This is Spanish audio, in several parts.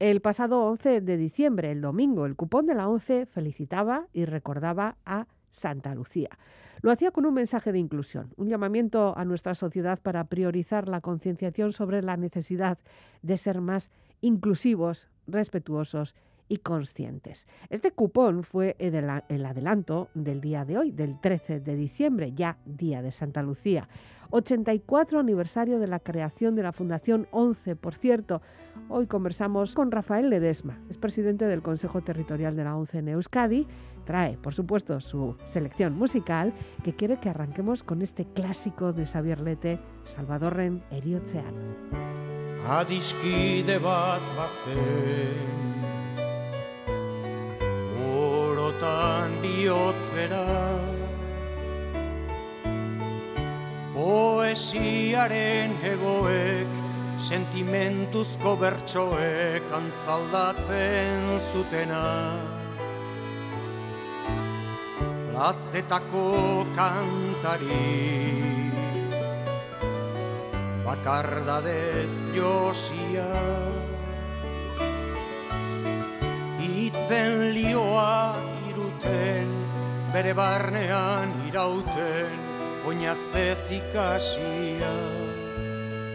El pasado 11 de diciembre, el domingo, el cupón de la ONCE felicitaba y recordaba a Santa Lucía. Lo hacía con un mensaje de inclusión, un llamamiento a nuestra sociedad para priorizar la concienciación sobre la necesidad de ser más inclusivos, respetuosos y conscientes. Este cupón fue el adelanto del día de hoy, del 13 de diciembre, ya día de Santa Lucía. 84 aniversario de la creación de la Fundación 11, por cierto. Hoy conversamos con Rafael Ledesma, es presidente del Consejo Territorial de la 11 en Euskadi. Trae, por supuesto, su selección musical que quiere que arranquemos con este clásico de Xavier Lete, Salvadorren Eriotzean. Adiskide bat bazen Orotan bihotz Poesiaren egoek, sentimentuzko bertsoek antzaldatzen zutena. Plazetako kantari, bakardadez josia. Itzen lioa iruten, bere barnean irauten, oina zez ikasia,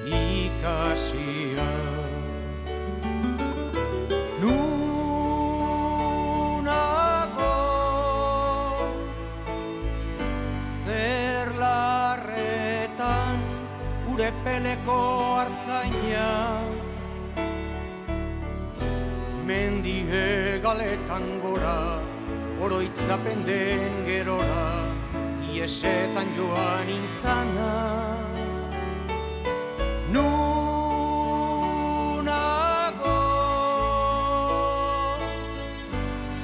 ikasia Urepeleko hartzaina. Mendi hegaletan gora Oroitzapen den gerora Iesetan joan intzana Iesetan joan intzana. Nunago.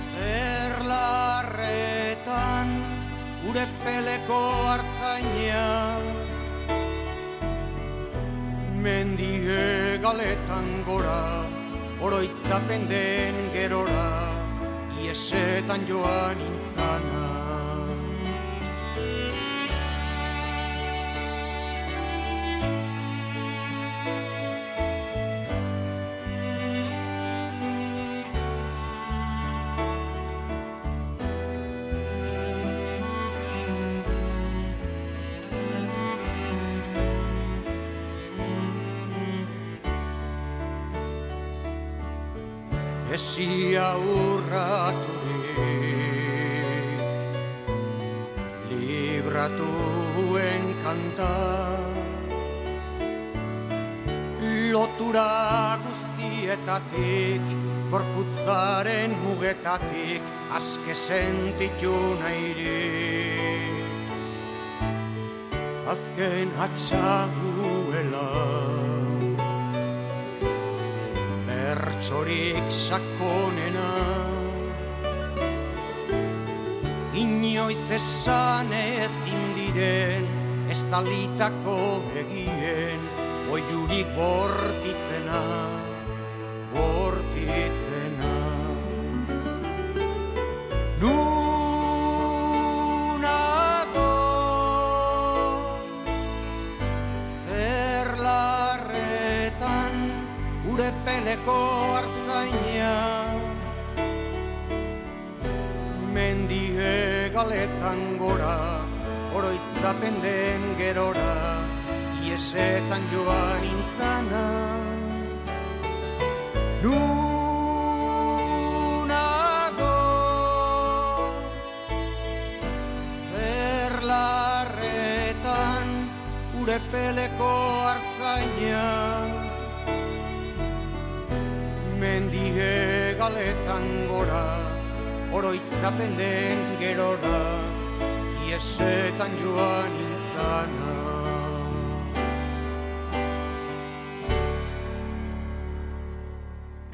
Zer larretan Ure peleko hartzaina Mendie galetan gora Oroitzapen den gerora Iesetan joan intzana mugetatik aske sentitu nahirik azken atxaguela bertsorik sakonena. Inoiz esan ezin diren estalitako egien oiurik bortitzena bortitzena txapeleko hartzaina Mendi hegaletan gora, oroitzapen den gerora Iesetan joan intzana Nunago Zer larretan urepeleko hartzaina Zer urepeleko hartzaina mendie galetan gora, oroitzapen den gerora, iesetan joan intzana.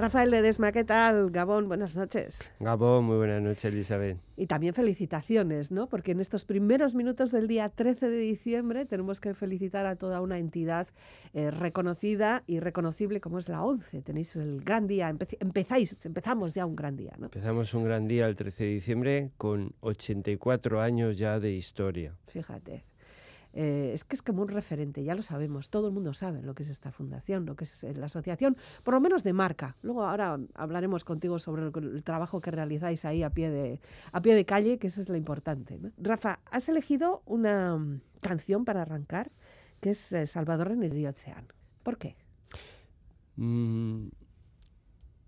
Rafael Ledesma, ¿qué tal? Gabón, buenas noches. Gabón, muy buenas noches, Elizabeth. Y también felicitaciones, ¿no? Porque en estos primeros minutos del día 13 de diciembre tenemos que felicitar a toda una entidad eh, reconocida y reconocible como es la ONCE. Tenéis el gran día, empezáis, empezamos ya un gran día, ¿no? Empezamos un gran día el 13 de diciembre con 84 años ya de historia. Fíjate. Eh, es que es como un referente, ya lo sabemos, todo el mundo sabe lo que es esta fundación, lo que es la asociación, por lo menos de marca. Luego ahora hablaremos contigo sobre el, trabajo que realizáis ahí a pie de, a pie de calle, que eso es lo importante. Rafa, has elegido una mm, canción para arrancar que es eh, Salvador en el río Oceán. ¿Por qué? Mm,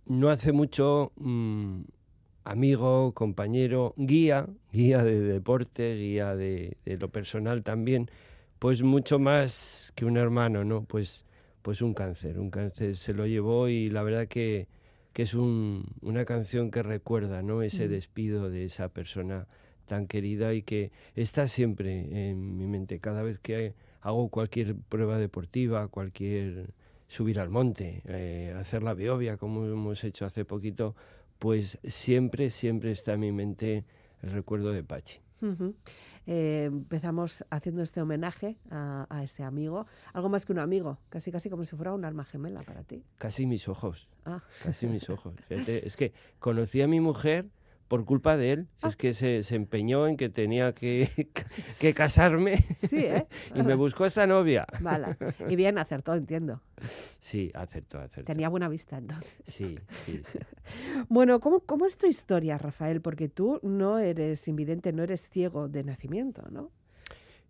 no hace mucho, mm, amigo, compañero, guía, guía de deporte, guía de, de lo personal también, pues mucho más que un hermano, ¿no? Pues, pues un cáncer, un cáncer se lo llevó y la verdad que, que es un- una canción que recuerda, ¿no? Ese Mm. despido de esa persona tan querida y que está siempre en mi mente cada vez que hago cualquier prueba deportiva, cualquier subir al monte, eh, hacer la biovia como hemos hecho hace poquito, pues siempre, siempre está en mi mente el recuerdo de Pachi. Eh, empezamos haciendo este homenaje a, a este amigo, algo más que un amigo, casi casi como si fuera un alma gemela para ti. Casi mis ojos, Ah, casi mis ojos. Fíjate, es que conocí a mi mujer por culpa de él, Ah. es que se, se empeñó en que tenía que, que casarme sí, ¿eh? y me buscó esta novia. Vale. Y bien, acertó, entiendo. Sí, acertó, acertó. Tenía buena vista entonces. Sí, sí, sí. Bueno, ¿cómo, ¿cómo es tu historia, Rafael? Porque tú no eres invidente, no eres ciego de nacimiento, ¿no?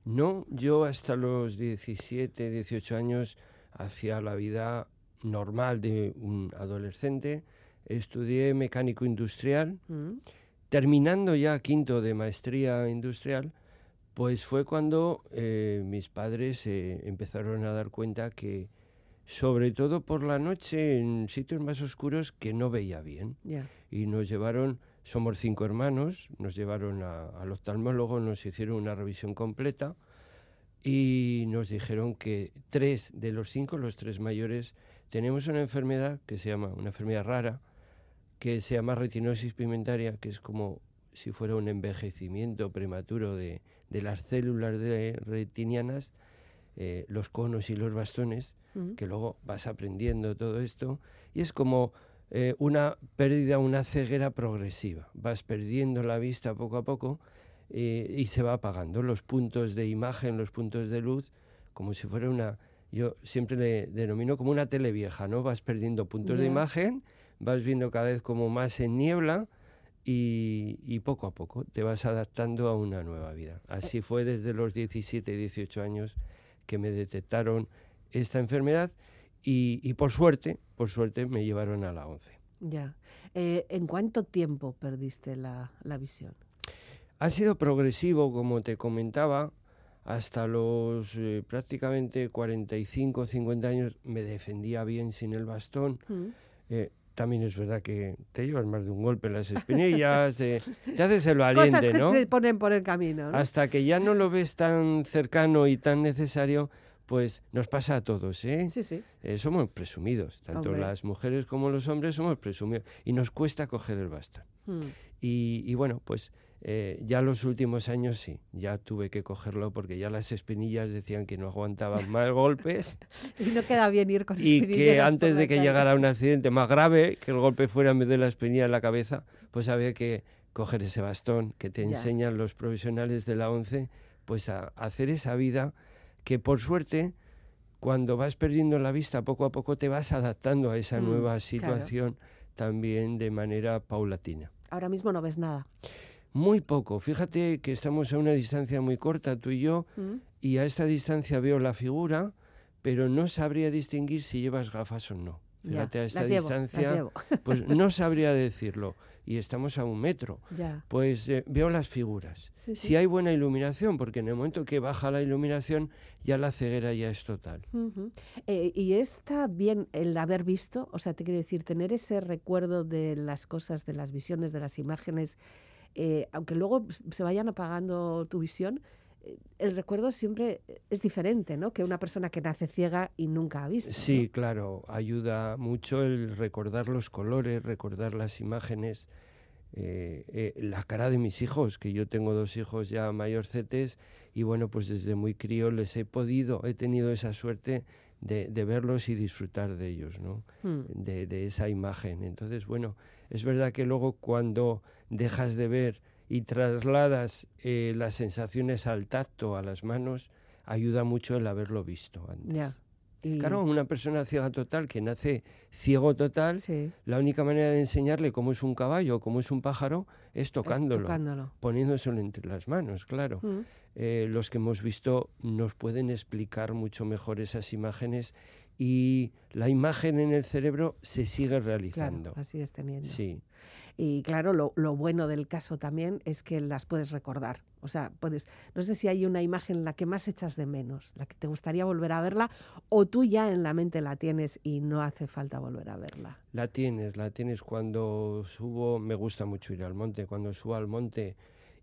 No, yo hasta los 17, 18 años hacía la vida normal de un adolescente. Estudié mecánico industrial. Mm, Terminando ya quinto de maestría industrial, pues fue cuando eh, mis padres eh, empezaron a dar cuenta que, sobre todo por la noche, en sitios más oscuros, que no veía bien. Ya. y nos llevaron, somos cinco hermanos, nos llevaron a- al oftalmólogo, nos hicieron una revisión completa y nos dijeron que tres de los cinco, los tres mayores, tenemos una enfermedad que se llama, una enfermedad rara, que se llama retinosis pigmentaria, que es como si fuera un envejecimiento prematuro de, de las células de retinianas, eh, los conos y los bastones, Mm, que luego vas aprendiendo todo esto, y es como eh, una pérdida, una ceguera progresiva. Vas perdiendo la vista poco a poco eh, y se va apagando los puntos de imagen, los puntos de luz, como si fuera una... Yo siempre le denomino como una tele vieja, ¿no? Vas perdiendo puntos de imagen, vas viendo cada vez como más en niebla y, y poco a poco te vas adaptando a una nueva vida. Así fue desde los 17, 18 años que me detectaron esta enfermedad y, y por suerte, por suerte me llevaron a la 11. ya. Eh, ¿En cuánto tiempo perdiste la, la visión? Ha sido progresivo, como te comentaba, hasta los eh, prácticamente 45, 50 años me defendía bien sin el bastón. Mm, Eh, también es verdad que te llevas más de un golpe en las espinillas, te, te haces el Cosas valiente, que ¿no? se ponen por el camino, ¿no? Hasta que ya no lo ves tan cercano y tan necesario, pues nos pasa a todos, ¿eh? Sí, sí. Eh, somos presumidos, tanto Hombre. las mujeres como los hombres somos presumidos y nos cuesta coger el bastón. Mm, Y, y bueno, pues eh, ya los últimos años sí, ya tuve que cogerlo porque ya las espinillas decían que no aguantaban más golpes Y no queda bien ir con y que antes de que calle. llegara un accidente más grave, que el golpe fuera en vez de la espinilla en la cabeza, pues había que coger ese bastón que te Ya. enseñan los profesionales de la ONCE, pues a, hacer esa vida que por suerte cuando vas perdiendo la vista poco a poco te vas adaptando a esa Mm, nueva claro. situación también de manera paulatina. Ahora mismo no ves nada. Muy poco. Fíjate que estamos a una distancia muy corta, tú y yo, Mm, y a esta distancia veo la figura, pero no sabría distinguir si llevas gafas o no. ya. Fíjate, a esta llevo, distancia, pues no sabría decirlo. Y estamos a un metro. Ya. Pues eh, veo las figuras. Sí, sí. Si hay buena iluminación, porque en el momento que baja la iluminación, ya la ceguera ya es total. Eh, y está bien el haber visto, o sea, te quiero decir, tener ese recuerdo de las cosas, de las visiones, de las imágenes, eh, aunque luego se vayan apagando tu visión, eh, el recuerdo siempre es diferente, ¿no? Que una persona que nace ciega y nunca ha visto. ¿no? Sí, claro, ayuda mucho el recordar los colores, recordar las imágenes, eh, eh, la cara de mis hijos, que yo tengo dos hijos ya mayorcetes y bueno, pues desde muy crío les he podido, he tenido esa suerte de, de verlos y disfrutar de ellos, ¿no? Mm, de, de esa imagen. Entonces, bueno, es verdad que luego cuando dejas de ver y trasladas eh, las sensaciones al tacto, a las manos, ayuda mucho el haberlo visto antes. Y- Claro, una persona ciega total que nace ciego total, sí, la única manera de enseñarle cómo es un caballo, cómo es un pájaro, es tocándolo. poniéndoselo entre las manos, claro. Mm, Eh, los que hemos visto nos pueden explicar mucho mejor esas imágenes y la imagen en el cerebro se sigue Claro, realizando. teniendo. Sí, Y claro, lo, lo bueno del caso también es que las puedes recordar. O sea, puedes, no sé si hay una imagen la que más echas de menos, la que te gustaría volver a verla, o tú ya en la mente la tienes y no hace falta volver a verla. la tienes, la tienes cuando subo, me gusta mucho ir al monte, cuando subo al monte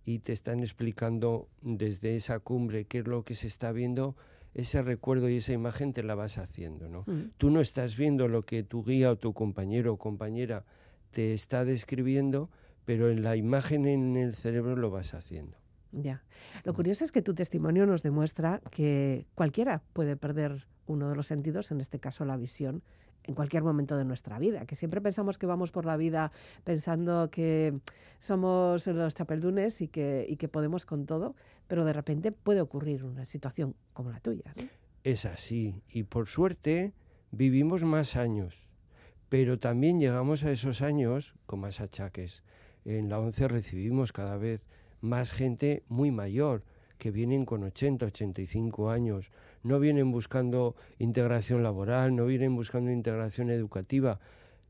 y te están explicando desde esa cumbre qué es lo que se está viendo, ese recuerdo y esa imagen te la vas haciendo, ¿no? Mm, Tú no estás viendo lo que tu guía o tu compañero o compañera te está describiendo, pero en la imagen en el cerebro lo vas haciendo. Ya. Lo Mm. curioso es que tu testimonio nos demuestra que cualquiera puede perder uno de los sentidos, en este caso la visión, en cualquier momento de nuestra vida. Que siempre pensamos que vamos por la vida pensando que somos los chapeldunes y que, y que podemos con todo, pero de repente puede ocurrir una situación como la tuya. Es así. Y por suerte vivimos más años. Pero también llegamos a esos años con más achaques. En la ONCE recibimos cada vez más gente muy mayor, que vienen con 80, 85 años. No vienen buscando integración laboral, no vienen buscando integración educativa,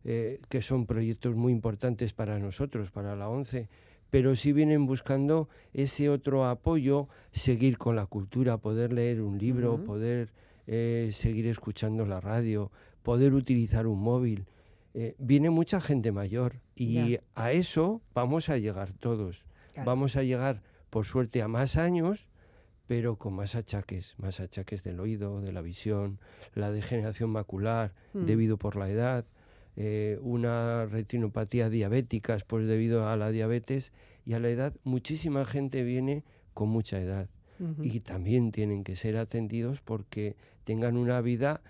eh, que son proyectos muy importantes para nosotros, para la ONCE, pero sí vienen buscando ese otro apoyo, seguir con la cultura, poder leer un libro, poder eh, seguir escuchando la radio, poder utilizar un móvil. Eh, viene mucha gente mayor y a eso vamos a llegar todos. Claro. Vamos a llegar, por suerte, a más años, pero con más achaques, más achaques del oído, de la visión, la degeneración macular Mm. debido por la edad, eh, una retinopatía diabética pues debido a la diabetes y a la edad muchísima gente viene con mucha edad y también tienen que ser atendidos porque tengan una vida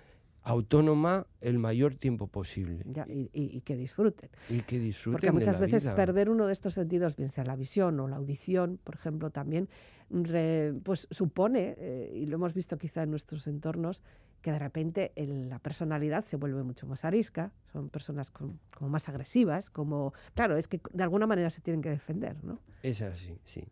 autónoma el mayor tiempo posible Ya, y, y- y que disfruten. y que disfruten Porque de muchas la veces vida. perder uno de estos sentidos, bien sea la visión o la audición, por ejemplo, también re- pues supone, eh, y lo hemos visto quizá en nuestros entornos, que de repente el- la personalidad se vuelve mucho más arisca, son personas con- como más agresivas, como, claro, es que de alguna manera se tienen que defender, ¿no? Es así, sí.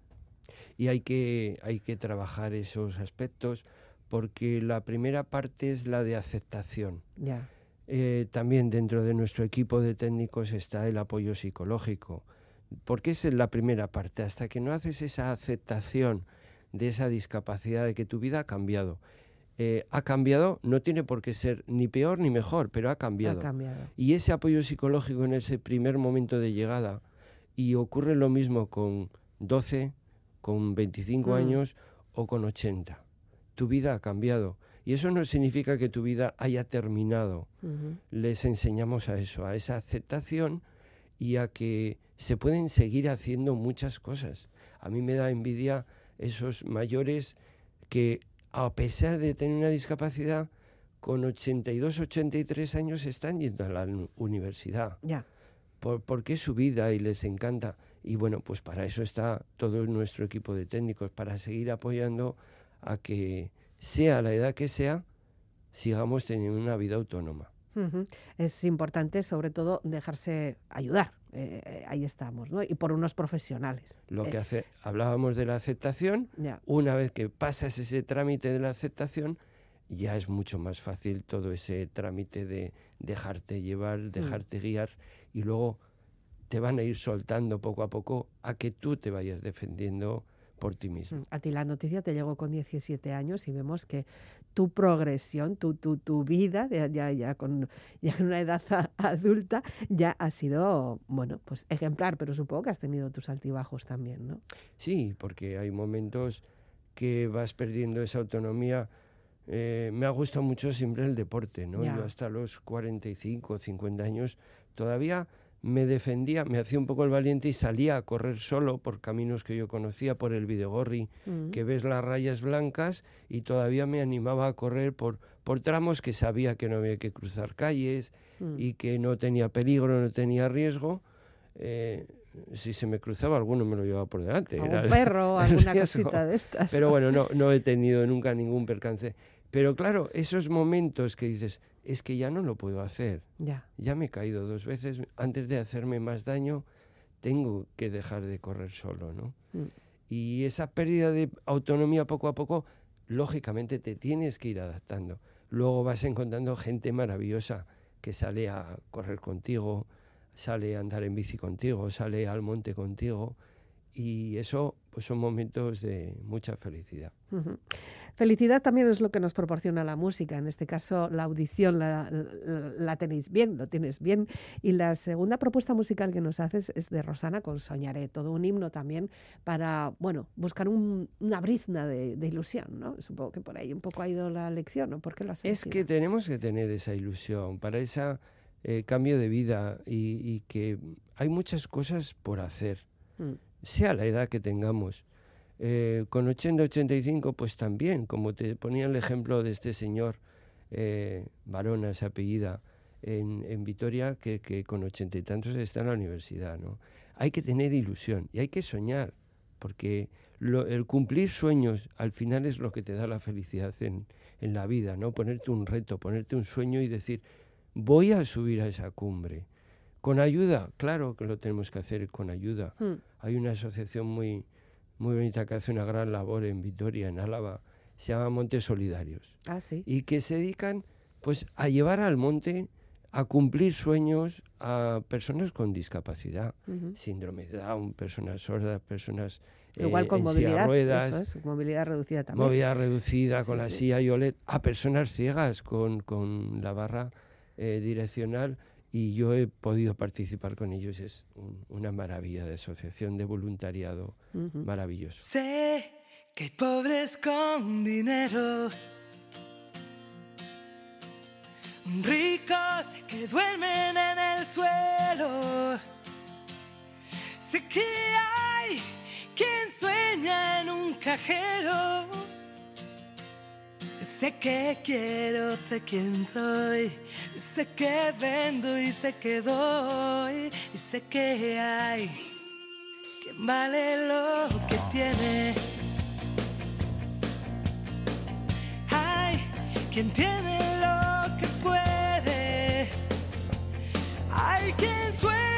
Y hay que, hay que trabajar esos aspectos porque la primera parte es la de aceptación. Ya, Eh, también dentro de nuestro equipo de técnicos está el apoyo psicológico, porque es la primera parte. Hasta que no haces esa aceptación de esa discapacidad, de que tu vida ha cambiado. Eh, ha cambiado, no tiene por qué ser ni peor ni mejor, pero ha cambiado. ha cambiado. Y ese apoyo psicológico en ese primer momento de llegada, y ocurre lo mismo con 12, con 25 Mm. años o con 80. Tu vida ha cambiado. Y eso no significa que tu vida haya terminado. Les enseñamos a eso, a esa aceptación y a que se pueden seguir haciendo muchas cosas. A mí me da envidia esos mayores que a pesar de tener una discapacidad, con 82, 83 años están yendo a la universidad, Ya, por- porque es su vida y les encanta. Y bueno, pues para eso está todo nuestro equipo de técnicos, para seguir apoyando a que, sea la edad que sea, sigamos teniendo una vida autónoma. Es importante, sobre todo, dejarse ayudar. eh, eh, ahí estamos, ¿no? Y por unos profesionales. Lo Eh, que hace, hablábamos de la aceptación, una vez que pasas ese trámite de la aceptación, ya es mucho más fácil todo ese trámite de dejarte llevar, dejarte guiar y luego te van a ir soltando poco a poco a que tú te vayas defendiendo por ti mismo. Mm, A ti la noticia te llegó con 17 años y vemos que tu progresión, tu, tu, tu vida, ya, ya, con ya en una edad a- adulta, ya ha sido, bueno, pues ejemplar, pero supongo que has tenido tus altibajos también, ¿no? Sí, porque hay momentos que vas perdiendo esa autonomía. Eh, me ha gustado mucho siempre el deporte, ¿no? Ya. Yo hasta los 45, 50 años todavía me defendía, me hacía un poco el valiente y salía a correr solo por caminos que yo conocía, por el Videgorri, Mm, que ves las rayas blancas y todavía me animaba a correr por, por tramos que sabía que no había que cruzar calles mm. y que no tenía peligro, no tenía riesgo. Eh, si se me cruzaba alguno me lo llevaba por delante. A era el- perro, el alguna riesgo. cosita de estas. Pero bueno, no, no he tenido nunca ningún percance. Pero claro, esos momentos que dices, es que ya no lo puedo hacer. Ya. Ya me he caído dos veces. Antes de hacerme más daño, tengo que dejar de correr solo, ¿no? Mm. Y esa pérdida de autonomía poco a poco, lógicamente te tienes que ir adaptando. Luego vas encontrando gente maravillosa que sale a correr contigo, sale a andar en bici contigo, sale al monte contigo. Y eso pues son momentos de mucha felicidad. Ujú. Felicidad también es lo que nos proporciona la música. En este caso, la audición la, la- la tenéis bien, lo tienes bien. Y la segunda propuesta musical que nos haces es de Rosana con Soñaré, todo un himno también para, bueno, buscar un- una brizna de, de ilusión, ¿no? Supongo que por ahí un poco ha ido la lección, ¿no? ¿Por qué lo has Es que tenemos que tener esa ilusión para ese cambio de vida y, y que hay muchas cosas por hacer, Mm, sea la edad que tengamos. Eh, con 80, 85, pues también, como te ponía el ejemplo de este señor, eh, Varona, se apellida, en, en Vitoria, que, que con ochenta y tantos está en la universidad, ¿no? Hay que tener ilusión y hay que soñar, porque lo- el cumplir sueños al final es lo que te da la felicidad en, en la vida, ¿no? Ponerte un reto, ponerte un sueño y decir, voy a subir a esa cumbre. Con ayuda, claro que lo tenemos que hacer con ayuda. mm, Hay una asociación muy, muy bonita que hace una gran labor en Vitoria, en Álava, se llama Montes Solidarios, Ah, sí. y que se dedican pues a llevar al monte a cumplir sueños a personas con discapacidad, Ujú. síndrome de Down, personas sordas, personas Igual eh, con en movilidad, ruedas, eso es, movilidad reducida también. movilidad reducida con Sí, la sí. silla y OLED, a personas ciegas con, con la barra eh, direccional y yo he podido participar con ellos. Es un- una maravilla de asociación de voluntariado Ujú. maravilloso. Sé que hay pobres con dinero, ricos que duermen en el suelo. Sé que hay quien sueña en un cajero. Sé que quiero, sé quién soy, sé que vendo y sé que doy, y sé que hay quien vale lo que tiene. Hay quien tiene lo que puede. Hay quien sueña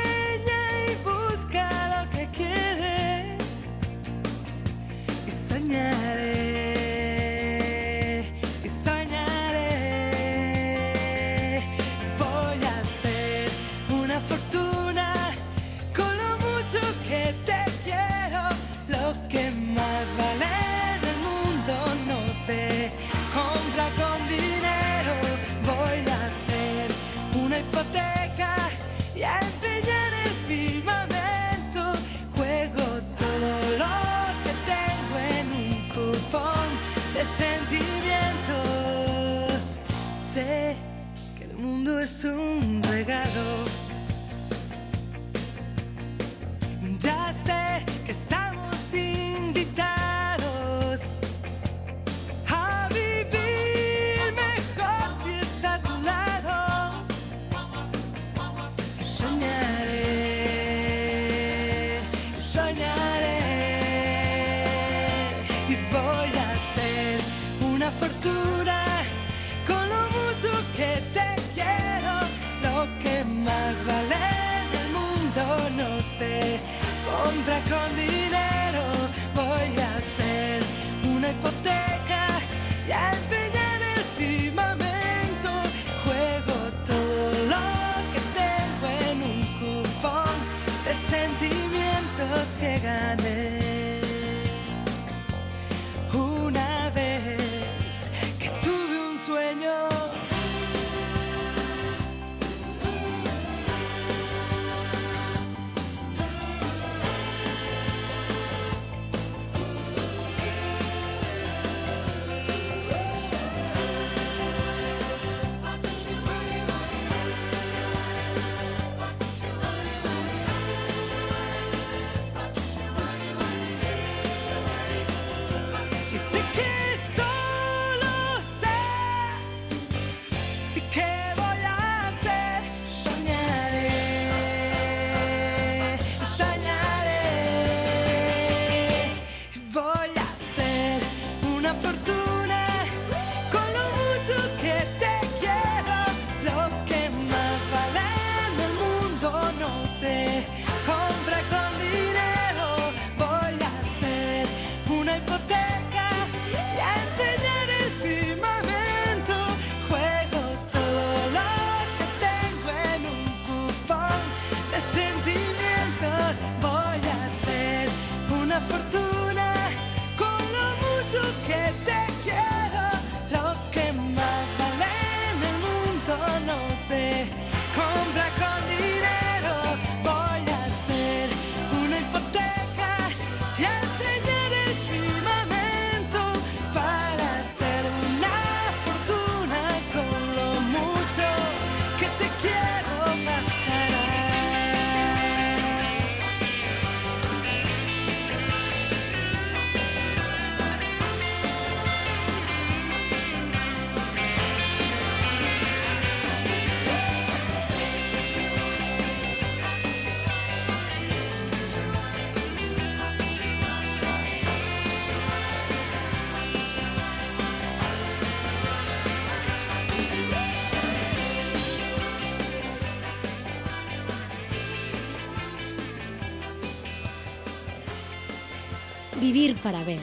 Vivir para ver.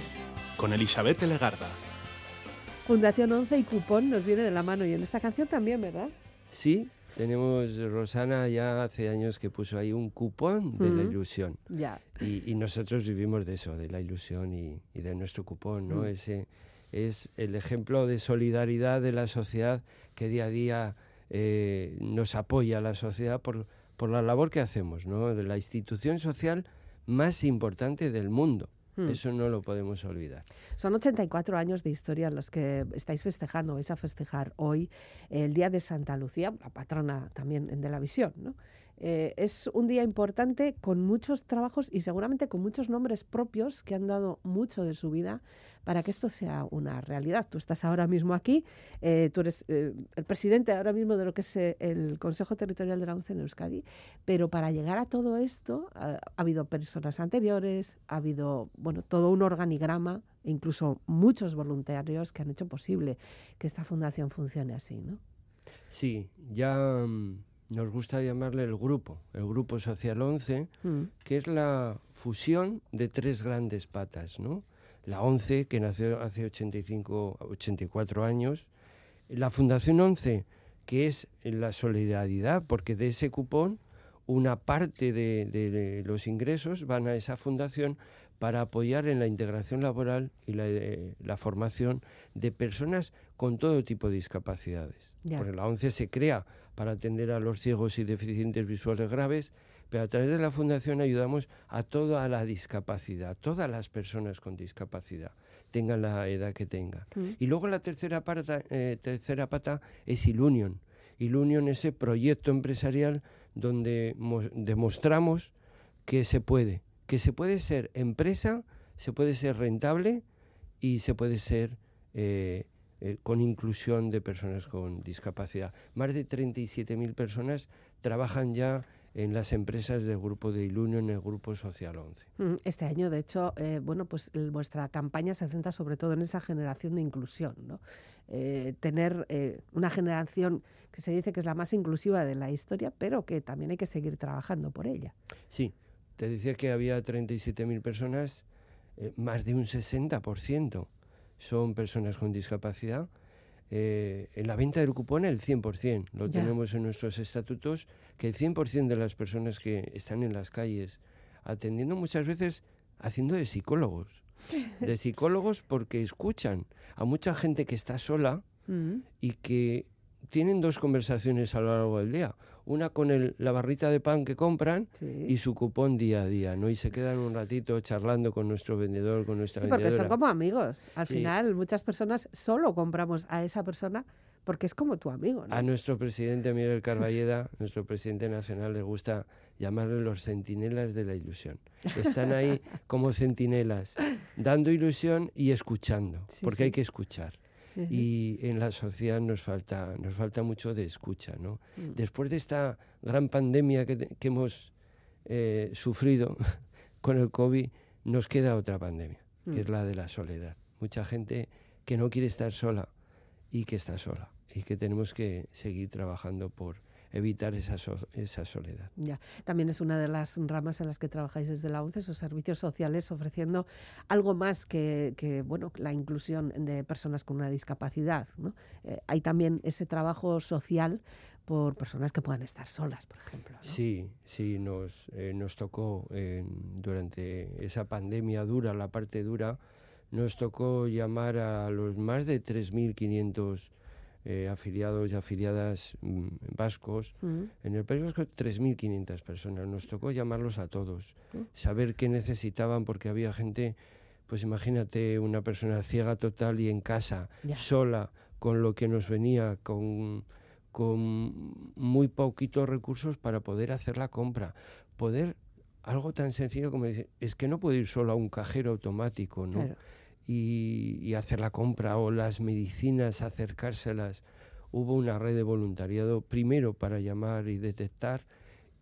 Con Elizabeth Legarda. Fundación 11 y Cupón nos viene de la mano y en esta canción también, ¿verdad? Sí, tenemos Rosana ya hace años que puso ahí un cupón de la ilusión. Ya. Y, y nosotros vivimos de eso, de la ilusión y, y de nuestro cupón, ¿no? Mm. Ese es el ejemplo de solidaridad de la sociedad que día a día eh, nos apoya a la sociedad por, por la labor que hacemos, ¿no? De la institución social más importante del mundo. Mm. Eso no lo podemos olvidar. Son 84 años de historia los que estáis festejando, vais a festejar hoy el Día de Santa Lucía, la patrona también de la visión. ¿no? Eh, es un día importante con muchos trabajos y seguramente con muchos nombres propios que han dado mucho de su vida para que esto sea una realidad. Tú estás ahora mismo aquí, eh, tú eres eh, el presidente ahora mismo de lo que es el Consejo Territorial de la ONCE en Euskadi, pero para llegar a todo esto ha, ha habido personas anteriores, ha habido bueno todo un organigrama e incluso muchos voluntarios que han hecho posible que esta fundación funcione así, ¿no? Sí, ya mm, nos gusta llamarle el grupo, el Grupo Social 11, Mm, que es la fusión de tres grandes patas, ¿no? La 11, que nació hace 85, 84 años, la Fundación 11, que es la solidaridad, porque de ese cupón una parte de, de los ingresos van a esa fundación para apoyar en la integración laboral y la, eh, la formación de personas con todo tipo de discapacidades. Ya. Porque la 11 se crea para atender a los ciegos y deficientes visuales graves, pero a través de la fundación ayudamos a toda la discapacidad, a todas las personas con discapacidad, tengan la edad que tengan. mm. Y luego la tercera pata, eh, tercera pata es Ilunion. Ilunion es ese proyecto empresarial donde mos- demostramos que se puede, que se puede ser empresa, se puede ser rentable y se puede ser eh, eh, con inclusión de personas con discapacidad. Más de 37.000 personas trabajan ya en las empresas del grupo de Ilunion, el grupo Social 11. Mm, Este año, de hecho, eh, bueno, pues vuestra campaña se centra sobre todo en esa generación de inclusión, ¿no? Eh, tener eh, una generación que se dice que es la más inclusiva de la historia, pero que también hay que seguir trabajando por ella. Sí, te decía que había 37.000 personas, eh, más de un 60% son personas con discapacidad. Eh, en la venta del cupón el 100%, lo Ya. tenemos en nuestros estatutos, que el 100% de las personas que están en las calles atendiendo muchas veces haciendo de psicólogos, de psicólogos porque escuchan a mucha gente que está sola Mm, y que tienen dos conversaciones a lo largo del día, una con el, la barrita de pan que compran sí. y su cupón día a día, ¿no? Y se quedan un ratito charlando con nuestro vendedor, con nuestra Sí, porque son como amigos. Al final, muchas personas solo compramos a esa persona porque es como tu amigo, ¿no? A nuestro presidente Miguel Carballeda, nuestro presidente nacional, le gusta llamarle los centinelas de la ilusión. Están ahí como centinelas, dando ilusión y escuchando, Sí, porque hay que escuchar. Ujú. Y en la sociedad nos falta, nos falta mucho de escucha, ¿no? Mm. Después de esta gran pandemia que, que hemos eh, sufrido con el COVID, nos queda otra pandemia, Mm. que es la de la soledad. Mucha gente que no quiere estar sola y que está sola y que tenemos que seguir trabajando por evitar esa, so- esa soledad. Ya, también es una de las ramas en las que trabajáis desde la ONCE, esos servicios sociales ofreciendo algo más que, que, bueno, la inclusión de personas con una discapacidad. ¿no? Eh, hay también ese trabajo social por personas que puedan estar solas, por ejemplo. ¿no? Sí, sí, nos, eh, nos tocó en- durante esa pandemia dura, la parte dura, nos tocó llamar a los más de 3.500 eh, afiliados y afiliadas mm, vascos. Mm, En el País Vasco 3.500 personas. Nos tocó llamarlos a todos, Mm. saber qué necesitaban porque había gente, pues imagínate una persona ciega total y en casa, sola, con lo que nos venía, con, con muy poquitos recursos para poder hacer la compra. Poder, algo tan sencillo como decir, es que no puedo ir solo a un cajero automático, ¿no? claro. Y, y hacer la compra o las medicinas, acercárselas. Hubo una red de voluntariado, primero para llamar y detectar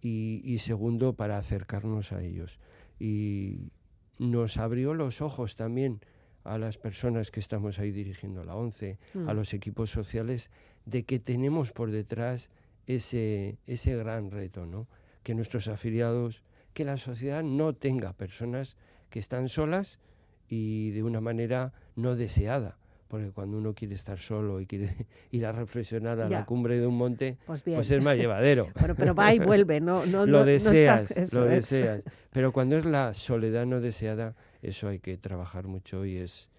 y, y segundo para acercarnos a ellos. Y nos abrió los ojos también a las personas que estamos ahí dirigiendo la ONCE, a Mm. los equipos sociales, de que tenemos por detrás ese, ese gran reto, ¿no? Que nuestros afiliados, que la sociedad no tenga personas que están solas y de una manera no deseada. Porque cuando uno quiere estar solo y quiere ir a reflexionar a Ya. la cumbre de un monte, Pues pues es más llevadero. Bueno, pero va y vuelve, no, no, no- lo no está- deseas, eso lo es. deseas. Pero cuando es la soledad no deseada, eso hay que trabajar mucho y es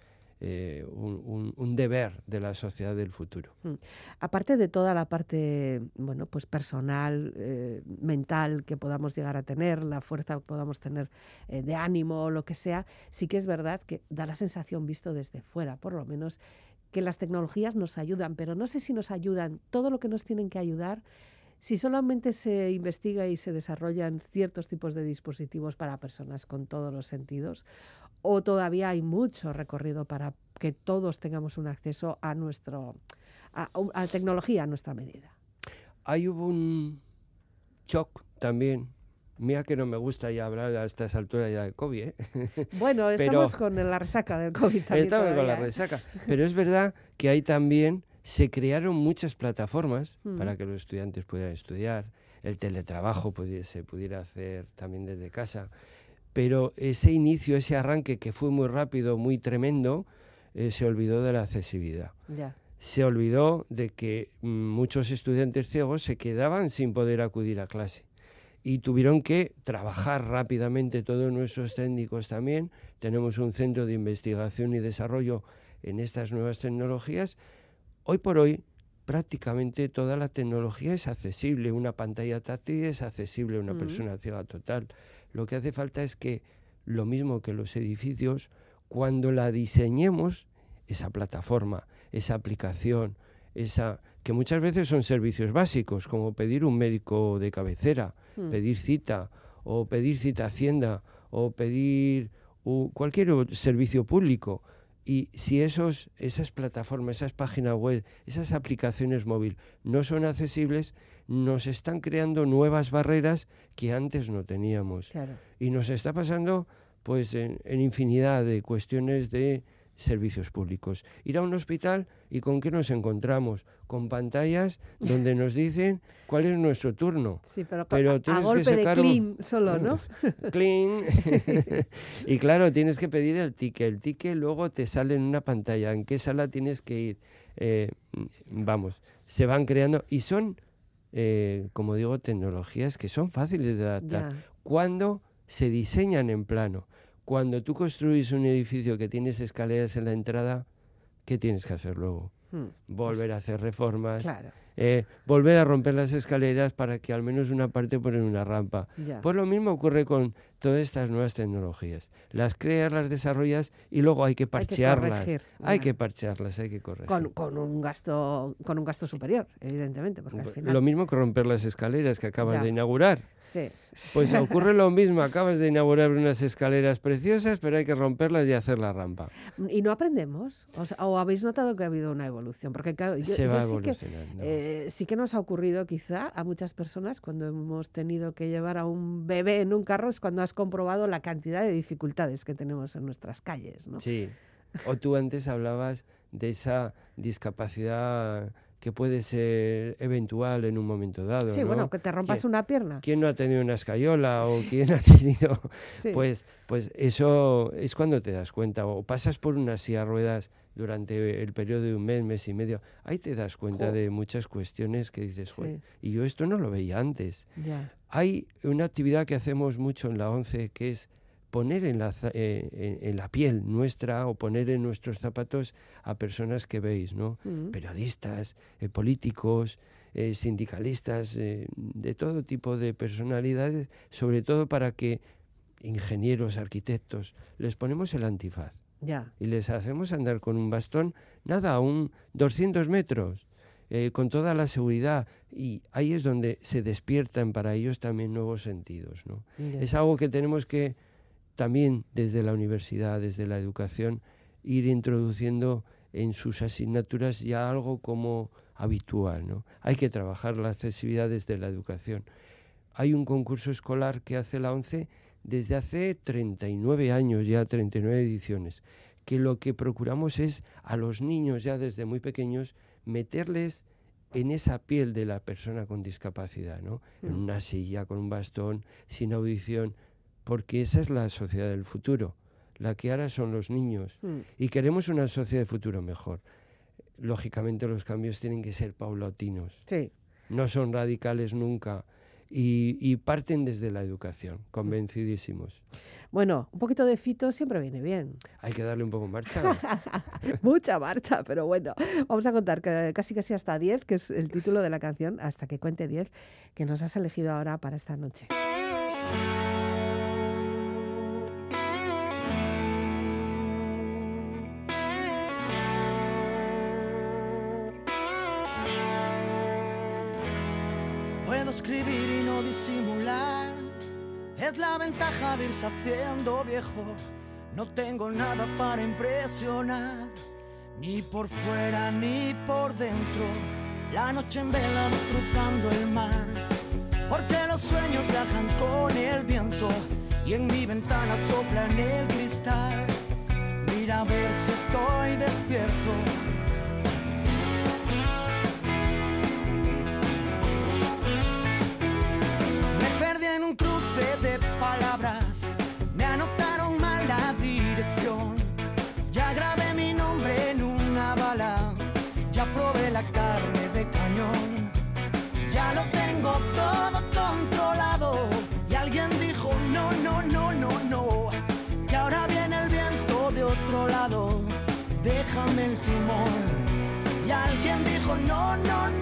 eh, un, deber de la sociedad del futuro. Aparte de toda la parte, bueno, pues personal, eh, mental que podamos llegar a tener, la fuerza que podamos tener eh, de ánimo o lo que sea, sí que es verdad que da la sensación, visto desde fuera, por lo menos, que las tecnologías nos ayudan, pero no sé si nos ayudan todo lo que nos tienen que ayudar. Si solamente se investiga y se desarrollan ciertos tipos de dispositivos para personas con todos los sentidos, o todavía hay mucho recorrido para que todos tengamos un acceso a nuestro a, a tecnología a nuestra medida. Ahí hubo un shock también. Mira que no me gusta ya hablar a estas alturas ya de COVID, ¿eh? Bueno, Pero- estamos con la resaca del COVID también Estamos con la ¿eh? resaca. Pero es verdad que ahí también se crearon muchas plataformas Mm. para que los estudiantes pudieran estudiar, el teletrabajo se pudiera hacer también desde casa. Pero ese inicio, ese arranque que fue muy rápido, muy tremendo, eh, se olvidó de la accesibilidad. Ya, Se olvidó de que mm, muchos estudiantes ciegos se quedaban sin poder acudir a clase y tuvieron que trabajar rápidamente todos nuestros técnicos también. Tenemos un centro de investigación y desarrollo en estas nuevas tecnologías. Hoy por hoy prácticamente toda la tecnología es accesible. Una pantalla táctil es accesible a una persona ciega total. Lo que hace falta es que lo mismo que los edificios, cuando la diseñemos, esa plataforma, esa aplicación, esa que muchas veces son servicios básicos, como pedir un médico de cabecera, Mm. pedir cita, o pedir cita a Hacienda, o pedir u- cualquier servicio público. Y si esos, esas plataformas, esas páginas web, esas aplicaciones móviles no son accesibles, nos están creando nuevas barreras que antes no teníamos. claro. Y nos está pasando pues en, en infinidad de cuestiones de servicios públicos. Ir a un hospital y con qué nos encontramos? Con pantallas donde nos dicen cuál es nuestro turno. Sí, pero, Pero a- a, tienes que golpe de un- clean solo, ¿no? Clean. y claro, tienes que pedir el ticket. El ticket luego te sale en una pantalla. ¿En qué sala tienes que ir? Eh, vamos, se van creando y son, eh, como digo, tecnologías que son fáciles de adaptar. Ya, Cuando se diseñan en plano. Cuando tú construyes un edificio que tienes escaleras en la entrada, ¿qué tienes que hacer luego? mm, Volver a hacer reformas, claro, eh, volver a romper las escaleras para que al menos una parte ponen una rampa. ya. Pues lo mismo ocurre con todas estas nuevas tecnologías. Las creas, las desarrollas y luego hay que Hay que parchearlas. corregir, Hay que parchearlas, hay que corregir. con, con un gasto con un gasto superior, evidentemente, porque al final Lo mismo que romper las escaleras que acabas Ya. de inaugurar. sí. Pues ocurre lo mismo, acabas de inaugurar unas escaleras preciosas, pero hay que romperlas y hacer la rampa. y no aprendemos, o, sea, ¿o habéis notado que ha habido una evolución, porque claro, yo, Se yo va sí que. Eh, sí que nos ha ocurrido quizá a muchas personas cuando hemos tenido que llevar a un bebé en un carro es cuando has comprobado la cantidad de dificultades que tenemos en nuestras calles, ¿no? Sí. O tú antes hablabas de esa discapacidad que puede ser eventual en un momento dado. Sí, ¿no? bueno, que te rompas ¿Quién- una pierna. ¿Quién no ha tenido una escayola o quién ha tenido Sí. Pues, pues eso es cuando te das cuenta. O pasas por una silla ruedas durante el periodo de un mes, mes y medio. Ahí te das cuenta Jo. de muchas cuestiones que dices, "Joder, Sí. y yo esto no lo veía antes. Ya. Hay una actividad que hacemos mucho en la ONCE que es poner en la, eh, en, en la piel nuestra o poner en nuestros zapatos a personas que veis, ¿no? Mm. Periodistas, eh, políticos, eh, sindicalistas, eh, de todo tipo de personalidades, sobre todo para que ingenieros, arquitectos, les ponemos el antifaz Ya. y les hacemos andar con un bastón, nada, un 200 metros, eh, con toda la seguridad. Y ahí es donde se despiertan para ellos también nuevos sentidos. ¿no? Es algo que tenemos que también desde la universidad, desde la educación, ir introduciendo en sus asignaturas ya algo como habitual. ¿no? Hay que trabajar la accesibilidad desde la educación. Hay un concurso escolar que hace la ONCE desde hace 39 años, ya 39 ediciones, que lo que procuramos es a los niños ya desde muy pequeños meterles en esa piel de la persona con discapacidad, ¿no? En Mm. una silla, con un bastón, sin audición, porque esa es la sociedad del futuro. La que ahora son los niños. Mm. Y queremos una sociedad de futuro mejor. Lógicamente los cambios tienen que ser paulatinos. Sí. No son radicales nunca. Y, y parten desde la educación, convencidísimos. Bueno, un poquito de fito siempre viene bien. Hay que darle un poco marcha. Mucha marcha, pero bueno, vamos a contar que casi casi hasta 10, que es el título de la canción, hasta que cuente 10, que nos has elegido ahora para esta noche. Escribir y no disimular. Es la ventaja de irse haciendo viejo. No tengo nada para impresionar, ni por fuera ni por dentro. La noche en vela cruzando el mar, porque los sueños viajan con el viento y en mi ventana sopla en el cristal. Mira a ver si estoy despierto. En un cruce de palabras, me anotaron mal la dirección. Ya grabé mi nombre en una bala, ya probé la carne de cañón. Ya lo tengo todo controlado. Y alguien dijo, no, no, no, no, no. Que ahora viene el viento de otro lado. Déjame el timón. Y alguien dijo, no, no, no.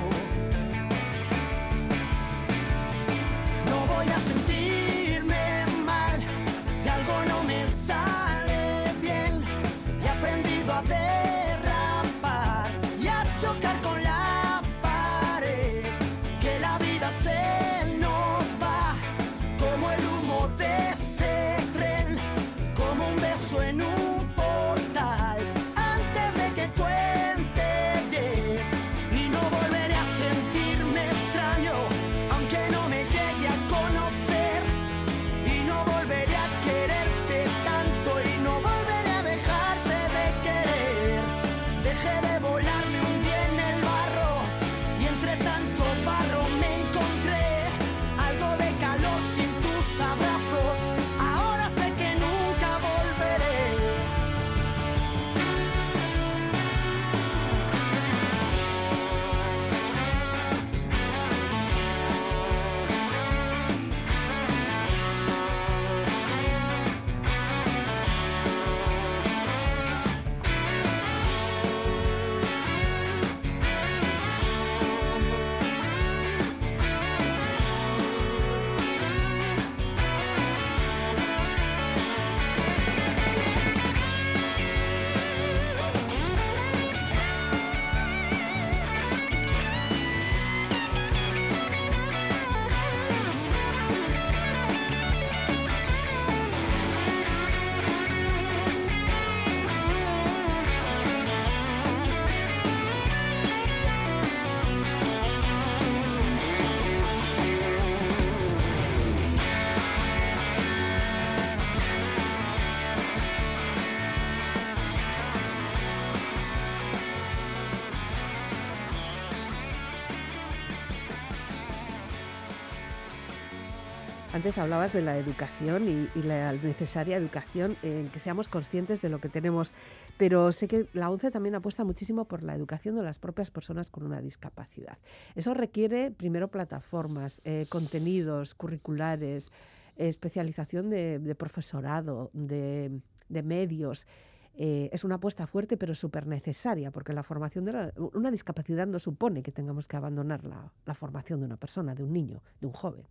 Antes hablabas de la educación y, la necesaria educación, en que seamos conscientes de lo que tenemos, pero sé que la ONCE también apuesta muchísimo por la educación de las propias personas con una discapacidad. Eso requiere primero plataformas, eh, contenidos curriculares, especialización de, profesorado, de, medios. Eh, es una apuesta fuerte pero súper necesaria, porque la formación de la- una discapacidad no supone que tengamos que abandonar la formación de una persona, de un niño, de un joven.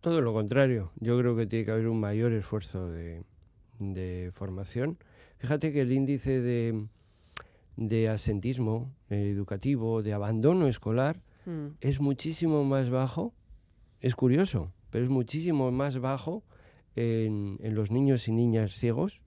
Todo lo contrario. Yo creo que tiene que haber un mayor esfuerzo de, de formación. Fíjate que el índice de, de asentismo eh, educativo, de abandono escolar, Mm, es muchísimo más bajo. Es curioso, pero es muchísimo más bajo en, en los niños y niñas ciegos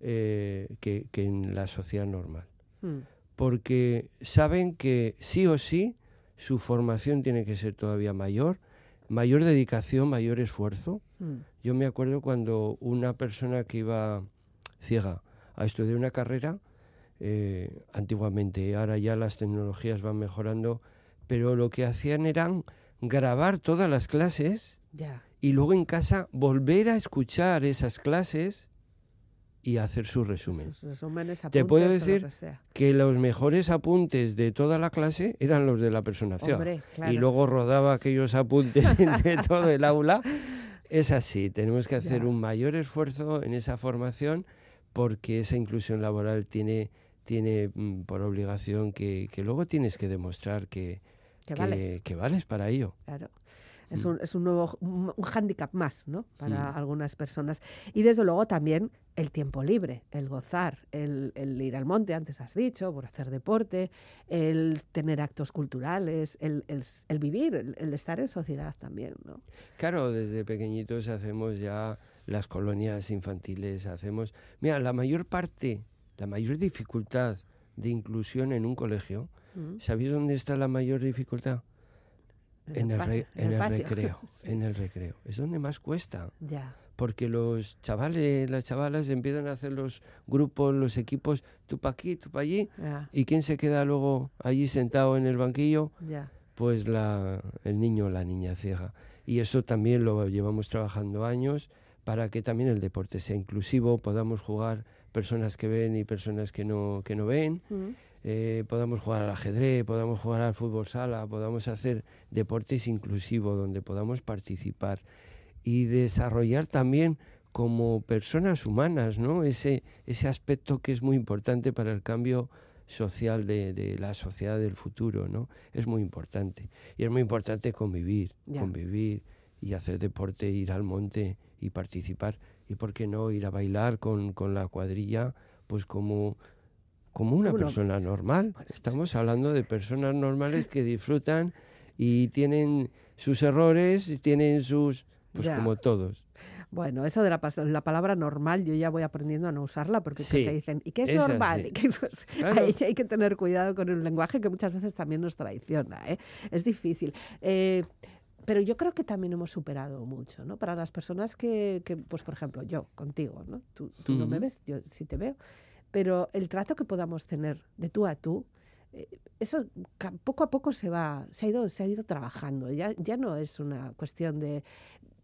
eh, que, que en la sociedad normal. mm, Porque saben que sí o sí su formación tiene que ser todavía mayor, mayor dedicación, mayor esfuerzo. mm. Yo me acuerdo cuando una persona que iba ciega a estudiar una carrera, eh, antiguamente, ahora ya las tecnologías van mejorando, pero lo que hacían eran grabar todas las clases y luego en casa volver a escuchar esas clases y hacer su resumen. Sus resúmenes, Te puedo lo decir que los mejores apuntes de toda la clase eran los de la persona ciega. Hombre, claro. Y luego rodaba aquellos apuntes entre todo el aula. Es así, tenemos que hacer Ya. un mayor esfuerzo en esa formación porque esa inclusión laboral tiene, tiene mm, por obligación que, que luego tienes que demostrar que, Que vales. para ello. Claro. Es Mm. un, es un nuevo un, un hándicap más, ¿no? Para algunas personas. Y desde luego también el tiempo libre, el gozar, el, el ir al monte, antes has dicho, por hacer deporte, el tener actos culturales, el, el el vivir, el, el estar en sociedad también, ¿no? Claro, desde pequeñitos hacemos ya las colonias infantiles, hacemos... Mira, la mayor parte, la mayor dificultad de inclusión en un colegio, Mm. ¿sabéis dónde está la mayor dificultad? En el, pa- re- en el patio. recreo, Sí. en el recreo. Es donde más cuesta, Ya, porque los chavales, las chavalas empiezan a hacer los grupos, los equipos, tú para aquí, tú para allí, ya, ¿y quién se queda luego allí sentado en el banquillo? ya. Pues la, el niño o la niña ciega. Y eso también lo llevamos trabajando años para que también el deporte sea inclusivo, podamos jugar personas que ven y personas que no, que no ven, Mm. Eh, podamos jugar al ajedrez, podamos jugar al fútbol sala, podamos hacer deportes inclusivos donde podamos participar y desarrollar también como personas humanas, ¿no? Ese, ese aspecto que es muy importante para el cambio social de, de la sociedad del futuro, ¿no? Es muy importante. Y es muy importante convivir, Ya. convivir y hacer deporte, ir al monte y participar. Y por qué no ir a bailar con, con la cuadrilla, pues como, como una persona pues, normal. pues, Estamos hablando de personas normales que disfrutan y tienen sus errores y tienen sus, pues Ya. como todos. Bueno, eso de la, la palabra normal yo ya voy aprendiendo a no usarla porque Sí, que dicen, ¿y qué es, es normal? Y que, pues, Claro. ahí hay que tener cuidado con el lenguaje que muchas veces también nos traiciona. ¿eh? Es difícil. Eh, pero yo creo que también hemos superado mucho, ¿no? Para las personas que, que, pues por ejemplo, yo contigo, ¿no? Tú, tú no me ves, yo sí te veo. Pero el trato que podamos tener de tú a tú, eh, eso poco a poco se va, se ha ido, se ha ido trabajando. Ya, ya no es una cuestión de,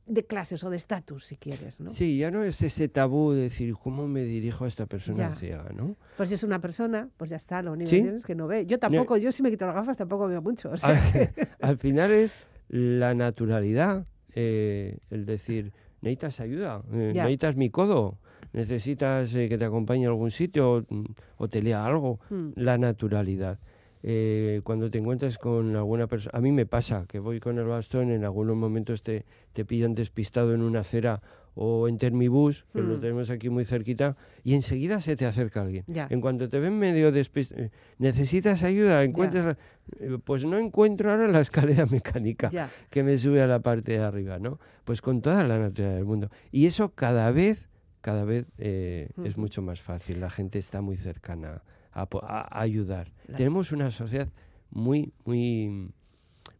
de clases o de estatus, si quieres, ¿no? Sí, ya no es ese tabú de decir cómo me dirijo a esta persona Ya. ciega, ¿no? Pues si es una persona, pues ya está, lo único Sí. que es que no ve. Yo tampoco, yo si me quito las gafas tampoco veo mucho. o sea al, que- al final es la naturalidad, eh, el decir, necesitas ayuda, eh, necesitas mi codo, necesitas eh, que te acompañe a algún sitio mm, o te lea algo, Mm. la naturalidad. Eh, cuando te encuentras con alguna persona, a mí me pasa que voy con el bastón, en algunos momentos te, te pillan despistado en una acera o en Termibus, que lo Mm. tenemos aquí muy cerquita, y enseguida se te acerca alguien. Ya. En cuanto te ven medio despistado, ¿necesitas ayuda? ¿Encuentras? Eh, Pues no encuentro ahora la escalera mecánica ya. que me sube a la parte de arriba, ¿no? Pues con toda la naturaleza del mundo. Y eso cada vez, cada vez eh, es Ujú. mucho más fácil. La gente está muy cercana a, po- a- a ayudar. Claro. Tenemos una sociedad muy, muy,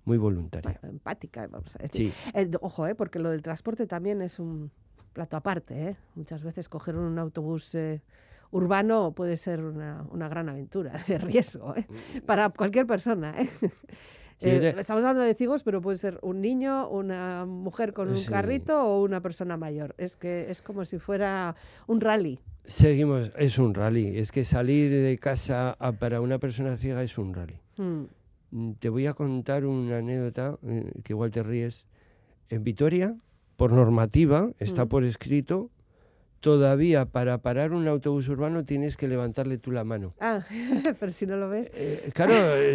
muy voluntaria. Bueno, empática, vamos a decir. Sí, Eh, ojo, eh, porque lo del transporte también es un plato aparte. ¿eh? Muchas veces coger un autobús eh, urbano puede ser una, una gran aventura de riesgo ¿eh? para cualquier persona. Sí, Eh, estamos hablando de ciegos, pero puede ser un niño, una mujer con un Sí. carrito o una persona mayor. Es que es como si fuera un rally. Seguimos, es un rally. Es que salir de casa a- para una persona ciega es un rally. Mm, Mm, Te voy a contar una anécdota eh, que igual te ríes. En Vitoria, por normativa, está Mm. por escrito, todavía para parar un autobús urbano tienes que levantarle tú la mano. Ah, pero si no lo ves. Eh, claro,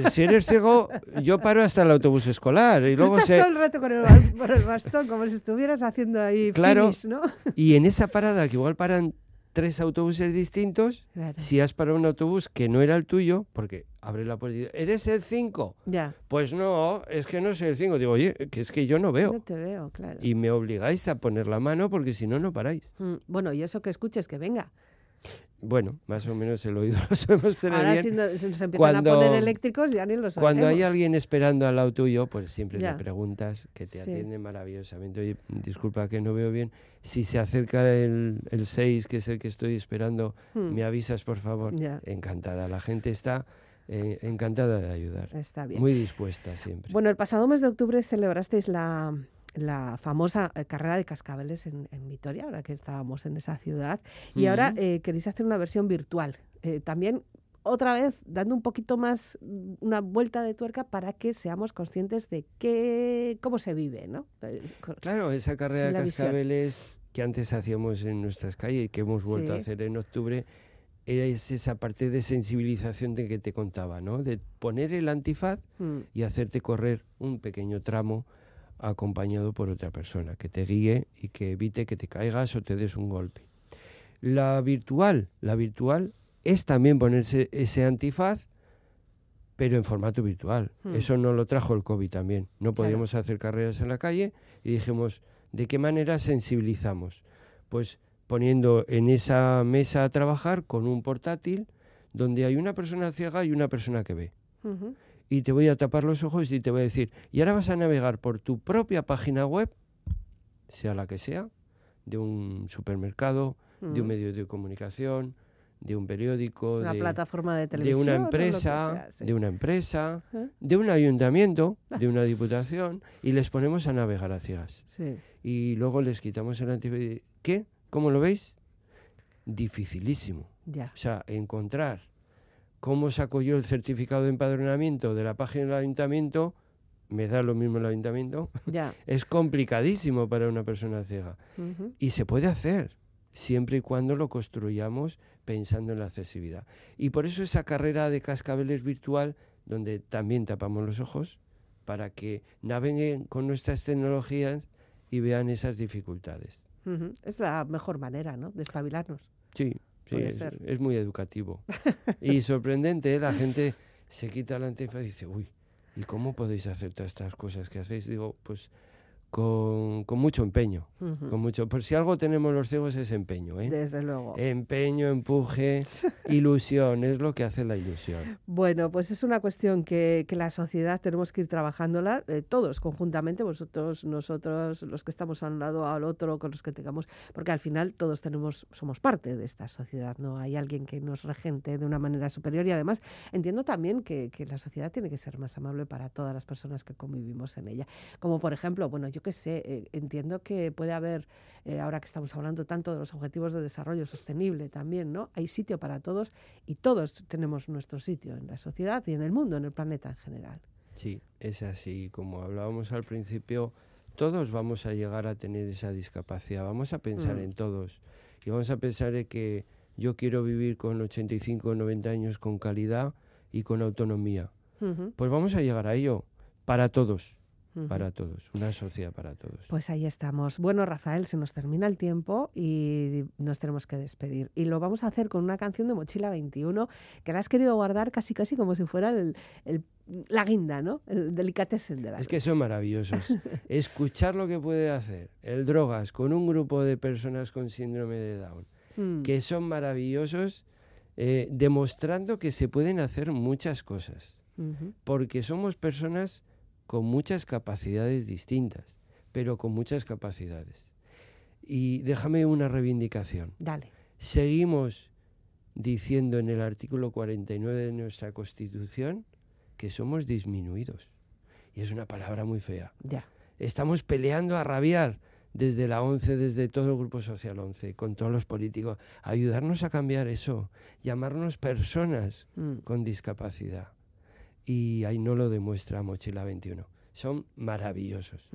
si eres ciego, yo paro hasta el autobús escolar y Tú luego estás se... todo el rato con el, por el bastón, como si estuvieras haciendo ahí Claro. finish, ¿no? Y en esa parada, que igual paran tres autobuses distintos, Claro. si has parado un autobús que no era el tuyo, porque abre la puerta y dice, ¿eres el 5? Ya, Pues no, es que no soy el 5. Digo, oye, que es que yo no veo. no te veo, claro. Y me obligáis a poner la mano porque si no, no paráis. Mm, Bueno, y eso que escuches, que venga. Bueno, más o menos el oído lo sabemos tener Ahora bien. si, no- si nos empiezan Cuando- a poner eléctricos ya ni lo sabemos. Cuando hay alguien esperando al lado tuyo, pues siempre Ya. le preguntas, que te Sí. atiende maravillosamente. Oye, disculpa que no veo bien. Si se acerca el, el 6, que es el que estoy esperando, Mm, me avisas, por favor. Ya. Encantada. La gente está eh, encantada de ayudar. Está bien. Muy dispuesta siempre. Bueno, el pasado mes de octubre celebrasteis la, la famosa eh, carrera de cascabeles en, en Vitoria, ahora que estábamos en esa ciudad. Y ahora eh, queréis hacer una versión virtual. Eh, también, otra vez, dando un poquito más una vuelta de tuerca para que seamos conscientes de qué, cómo se vive, ¿no? Claro, esa carrera Sí, de visión. cascabeles que antes hacíamos en nuestras calles y que hemos vuelto a hacer en octubre, es esa parte de sensibilización de que te contaba, ¿no? De poner el antifaz Mm, y hacerte correr un pequeño tramo acompañado por otra persona que te guíe y que evite que te caigas o te des un golpe. La virtual, la virtual es también ponerse ese antifaz, pero en formato virtual. Hmm. Eso no lo trajo el COVID también. No Claro. podíamos hacer carreras en la calle y dijimos, ¿de qué manera sensibilizamos? Pues poniendo en esa mesa a trabajar con un portátil donde hay una persona ciega y una persona que ve y te voy a tapar los ojos y te voy a decir, y ahora vas a navegar por tu propia página web, sea la que sea, de un supermercado, de un medio de comunicación, de un periódico, Una de, plataforma de de televisión. una lo que empresa, sea, sí. de una empresa, ¿Eh? de un ayuntamiento, Ah. de una diputación, y les ponemos a navegar a ciegas. Sí. Y luego les quitamos el antifaz. ¿Qué? ¿Cómo lo veis? Dificilísimo. Ya. O sea, encontrar cómo saco yo el certificado de empadronamiento de la página del ayuntamiento, me da lo mismo el ayuntamiento, Ya. es complicadísimo para una persona ciega. Y se puede hacer, siempre y cuando lo construyamos pensando en la accesibilidad. Y por eso esa carrera de cascabeles virtual, donde también tapamos los ojos, para que naveguen con nuestras tecnologías y vean esas dificultades. Es la mejor manera, ¿no? De espabilarnos. Sí, sí, Puede es, ser. es muy educativo. y sorprendente, ¿eh? la gente se quita el antifaz y dice, uy, ¿y cómo podéis hacer todas estas cosas que hacéis? Digo, pues con, con mucho empeño, con mucho. Por si algo tenemos los ciegos es empeño, ¿eh? Desde luego. Empeño, empuje, ilusión, es lo que hace la ilusión. Bueno, pues es una cuestión que, que la sociedad tenemos que ir trabajándola eh, todos conjuntamente, vosotros, nosotros, los que estamos al lado al otro, con los que tengamos, porque al final todos tenemos, somos parte de esta sociedad, no hay alguien que nos regente de una manera superior y además entiendo también que, que la sociedad tiene que ser más amable para todas las personas que convivimos en ella. Como por ejemplo, bueno, yo qué sé, eh, entiendo que puede haber, eh, ahora que estamos hablando tanto de los objetivos de desarrollo sostenible también, ¿no? Hay sitio para todos y todos tenemos nuestro sitio en la sociedad y en el mundo, en el planeta en general. Sí, es así. Como hablábamos al principio, todos vamos a llegar a tener esa discapacidad. Vamos a pensar Mm. en todos. Y vamos a pensar en que yo quiero vivir con 85 o 90 años con calidad y con autonomía. Pues vamos a llegar a ello. Para todos. Para todos. Una sociedad para todos. Pues ahí estamos. Bueno, Rafael, se nos termina el tiempo y nos tenemos que despedir. Y lo vamos a hacer con una canción de Mochila 21 que la has querido guardar casi casi como si fuera el, el- la guinda, ¿no? El delicatessen de la Es que son maravillosos. Escuchar lo que puede hacer el Drogas con un grupo de personas con síndrome de Down, Mm, que son maravillosos, eh, demostrando que se pueden hacer muchas cosas. porque somos personas con muchas capacidades distintas, pero con muchas capacidades. Y déjame una reivindicación. Dale. Seguimos diciendo en el artículo 49 de nuestra Constitución que somos disminuidos. Y es una palabra muy fea. Ya. Estamos peleando a rabiar desde la ONCE, desde todo el Grupo Social 11, con todos los políticos, ayudarnos a cambiar eso, llamarnos personas Mm. con discapacidad. Y ahí no lo demuestra Mochila 21. Son maravillosos.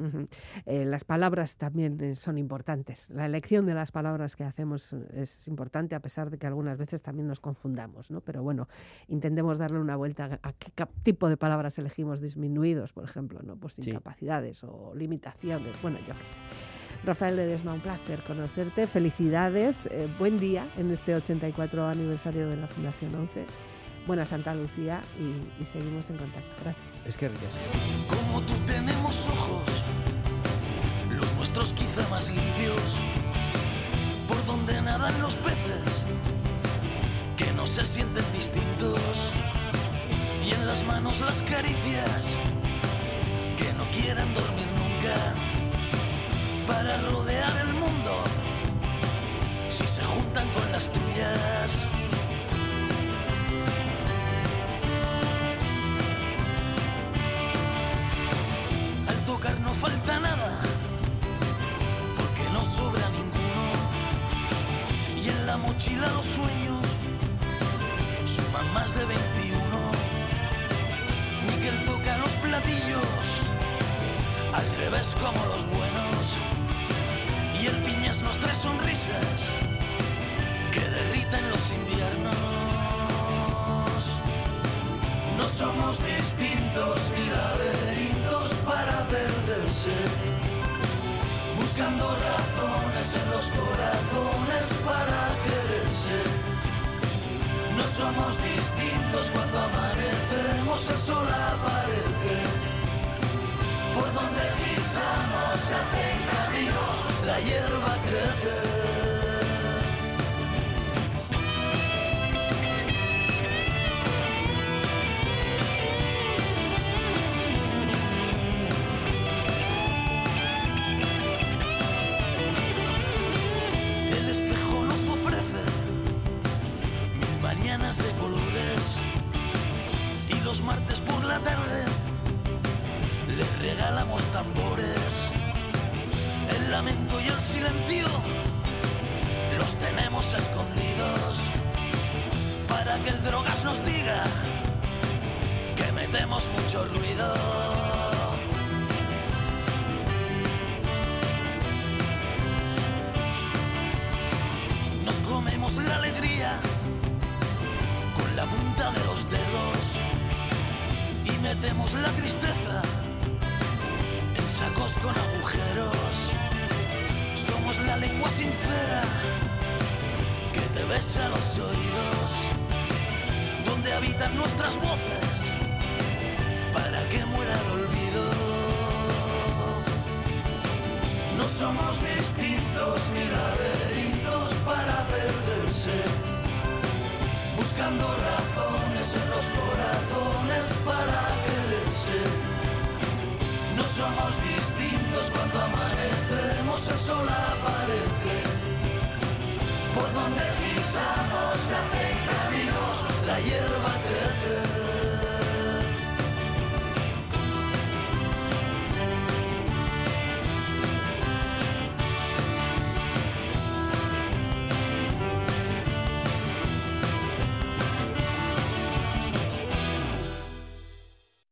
Eh, las palabras también eh, son importantes. La elección de las palabras que hacemos eh, es importante, a pesar de que algunas veces también nos confundamos, ¿no? Pero bueno, intentemos darle una vuelta a qué tipo de palabras elegimos disminuidos, por ejemplo, ¿no? Pues Sí. incapacidades o limitaciones. Bueno, yo qué sé. Rafael Ledesma, un placer conocerte. Felicidades. eh, buen día en este 84 aniversario de la Fundación 11. Buena Santa Lucía y, y seguimos en contacto. Gracias. Es que ricas. Como tú tenemos ojos, los nuestros quizá más limpios, por donde nadan los peces, que no se sienten distintos, y en las manos las caricias, que no quieren dormir nunca, para rodear el mundo, si se juntan con las tuyas. Y los martes por la tarde le regalamos tambores. El lamento y el silencio los tenemos escondidos para que el drogas nos diga que metemos mucho ruido. Nos comemos la alegría metemos la tristeza en sacos con agujeros. Somos la lengua sincera que te besa los oídos, donde habitan nuestras voces para que muera el olvido. No somos distintos ni laberintos para perderse, buscando razones en los corazones para quererse. No somos distintos cuando amanecemos, el sol aparece. Por donde pisamos se hacen caminos, la hierba